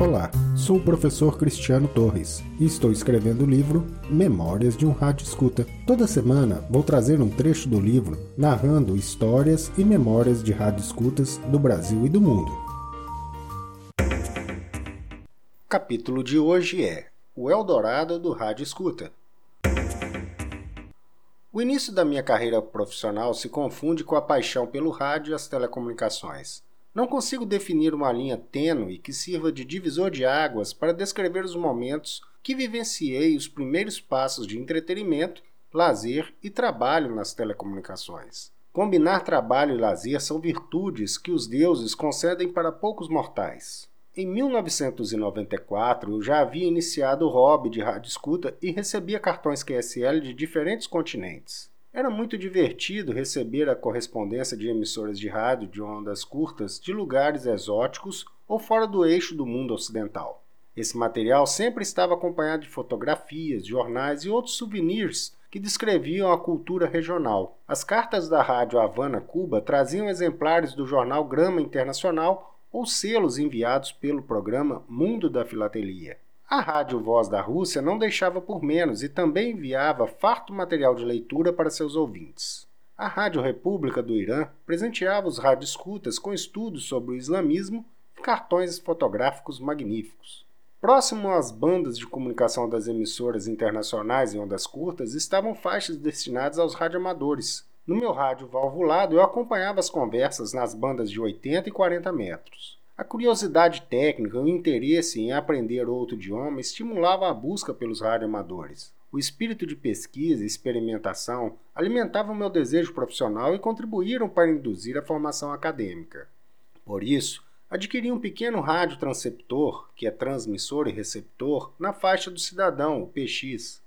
Olá, sou o professor Cristiano Torres e estou escrevendo o livro Memórias de um Rádio Escuta. Toda semana vou trazer um trecho do livro narrando histórias e memórias de rádio escutas do Brasil e do mundo. O capítulo de hoje é O Eldorado do Rádio Escuta. O início da minha carreira profissional se confunde com a paixão pelo rádio e as telecomunicações. Não consigo definir uma linha tênue que sirva de divisor de águas para descrever os momentos que vivenciei os primeiros passos de entretenimento, lazer e trabalho nas telecomunicações. Combinar trabalho e lazer são virtudes que os deuses concedem para poucos mortais. Em 1994, eu já havia iniciado o hobby de rádio escuta e recebia cartões QSL de diferentes continentes. Era muito divertido receber a correspondência de emissoras de rádio de ondas curtas de lugares exóticos ou fora do eixo do mundo ocidental. Esse material sempre estava acompanhado de fotografias, jornais e outros souvenirs que descreviam a cultura regional. As cartas da rádio Havana Cuba traziam exemplares do jornal Grama Internacional ou selos enviados pelo programa Mundo da Filatelia. A Rádio Voz da Rússia não deixava por menos e também enviava farto material de leitura para seus ouvintes. A Rádio República do Irã presenteava os radioescutas com estudos sobre o islamismo e cartões fotográficos magníficos. Próximo às bandas de comunicação das emissoras internacionais em ondas curtas estavam faixas destinadas aos radioamadores. No meu rádio valvulado, eu acompanhava as conversas nas bandas de 80 e 40 metros. A curiosidade técnica e o interesse em aprender outro idioma estimulava a busca pelos radioamadores. O espírito de pesquisa e experimentação alimentava o meu desejo profissional e contribuíram para induzir a formação acadêmica. Por isso, adquiri um pequeno rádio transceptor, que é transmissor e receptor, na faixa do cidadão, o PX.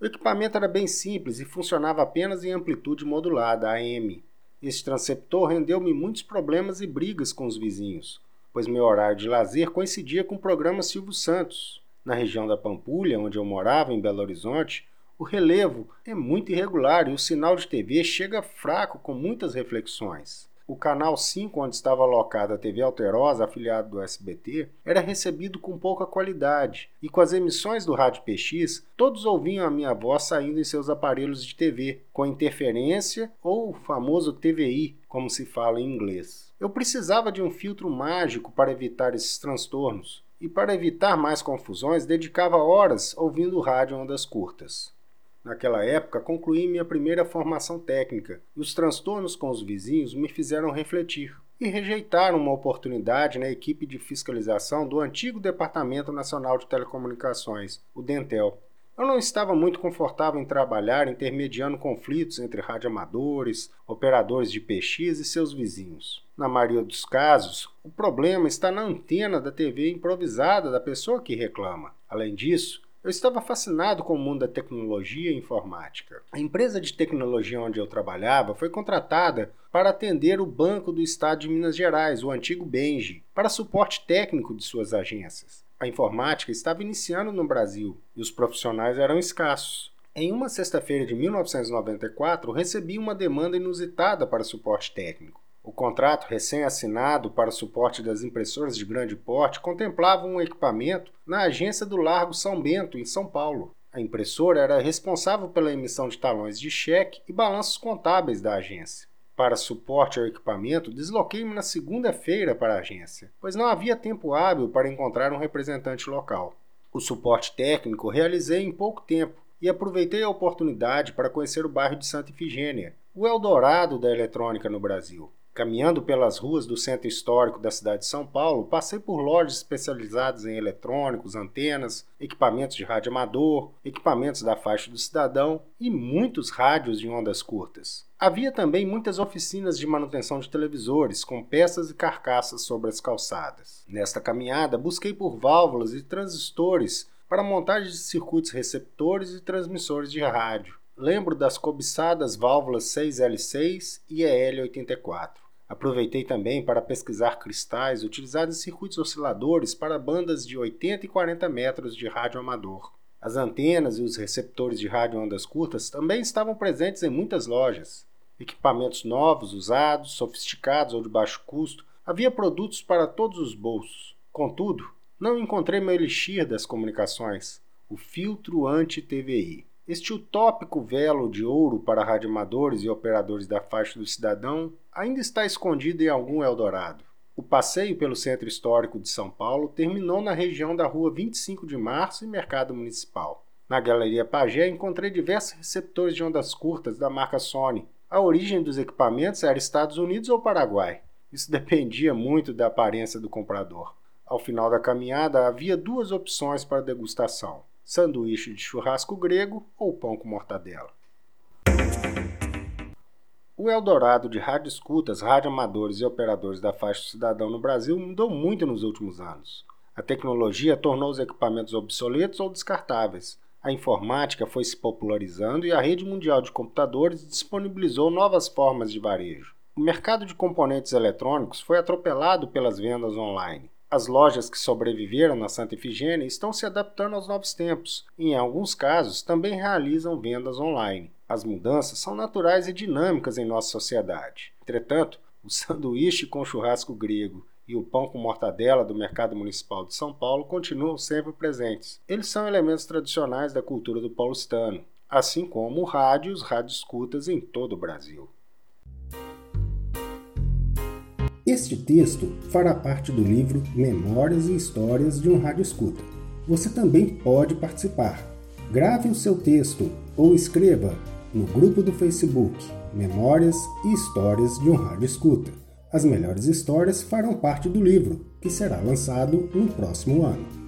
O equipamento era bem simples e funcionava apenas em amplitude modulada, AM. Este transceptor rendeu-me muitos problemas e brigas com os vizinhos pois meu horário de lazer coincidia com o programa Silvio Santos. Na região da Pampulha, onde eu morava, em Belo Horizonte, o relevo é muito irregular e o sinal de TV chega fraco com muitas reflexões. O canal 5, onde estava alocada a TV Alterosa, afiliado do SBT, era recebido com pouca qualidade, e com as emissões do Rádio PX, todos ouviam a minha voz saindo em seus aparelhos de TV, com interferência ou o famoso TVI, como se fala em inglês. Eu precisava de um filtro mágico para evitar esses transtornos, e para evitar mais confusões, dedicava horas ouvindo rádio ondas curtas. Naquela época, concluí minha primeira formação técnica, e os transtornos com os vizinhos me fizeram refletir e rejeitaram uma oportunidade na equipe de fiscalização do antigo Departamento Nacional de Telecomunicações, o Dentel. Eu não estava muito confortável em trabalhar intermediando conflitos entre radioamadores, operadores de PX e seus vizinhos. Na maioria dos casos, o problema está na antena da TV improvisada da pessoa que reclama. Além disso, eu estava fascinado com o mundo da tecnologia e informática. A empresa de tecnologia onde eu trabalhava foi contratada para atender o Banco do Estado de Minas Gerais, o antigo Benji, para suporte técnico de suas agências. A informática estava iniciando no Brasil e os profissionais eram escassos. Em uma sexta-feira de 1994, recebi uma demanda inusitada para suporte técnico. O contrato recém-assinado para suporte das impressoras de grande porte contemplava um equipamento na agência do Largo São Bento, em São Paulo. A impressora era responsável pela emissão de talões de cheque e balanços contábeis da agência. Para suporte ao equipamento, desloquei-me na segunda-feira para a agência, pois não havia tempo hábil para encontrar um representante local. O suporte técnico realizei em pouco tempo e aproveitei a oportunidade para conhecer o bairro de Santa Ifigênia, o Eldorado da eletrônica no Brasil. Caminhando pelas ruas do centro histórico da cidade de São Paulo, passei por lojas especializadas em eletrônicos, antenas, equipamentos de rádio amador, equipamentos da faixa do cidadão e muitos rádios de ondas curtas. Havia também muitas oficinas de manutenção de televisores, com peças e carcaças sobre as calçadas. Nesta caminhada, busquei por válvulas e transistores para montagem de circuitos receptores e transmissores de rádio. Lembro das cobiçadas válvulas 6L6 e EL84. Aproveitei também para pesquisar cristais utilizados em circuitos osciladores para bandas de 80 e 40 metros de rádio amador. As antenas e os receptores de rádio ondas curtas também estavam presentes em muitas lojas. Equipamentos novos, usados, sofisticados ou de baixo custo, havia produtos para todos os bolsos. Contudo, Não encontrei meu elixir das comunicações, o filtro anti-TVI. Este utópico velo de ouro para radioamadores e operadores da faixa do cidadão ainda está escondido em algum Eldorado. O passeio pelo centro histórico de São Paulo terminou na região da rua 25 de Março e Mercado Municipal. Na Galeria Pagé encontrei diversos receptores de ondas curtas da marca Sony. A origem dos equipamentos era Estados Unidos ou Paraguai. Isso dependia muito da aparência do comprador. Ao final da caminhada havia duas opções para degustação: sanduíche de churrasco grego ou pão com mortadela. O Eldorado de rádio escutas, radioamadores e operadores da faixa cidadão no Brasil mudou muito nos últimos anos. A tecnologia tornou os equipamentos obsoletos ou descartáveis. A informática foi se popularizando e a rede mundial de computadores disponibilizou novas formas de varejo. O mercado de componentes eletrônicos foi atropelado pelas vendas online. As lojas que sobreviveram na Santa Efigênia estão se adaptando aos novos tempos e, em alguns casos, também realizam vendas online. As mudanças são naturais e dinâmicas em nossa sociedade. Entretanto, o sanduíche com churrasco grego e o pão com mortadela do Mercado Municipal de São Paulo continuam sempre presentes. Eles são elementos tradicionais da cultura do paulistano, assim como o rádio escutas em todo o Brasil. Este texto fará parte do livro Memórias e Histórias de um Rádio Escuta. Você também pode participar. Grave o seu texto ou escreva no grupo do Facebook Memórias e Histórias de um Rádio Escuta. As melhores histórias farão parte do livro, que será lançado no próximo ano.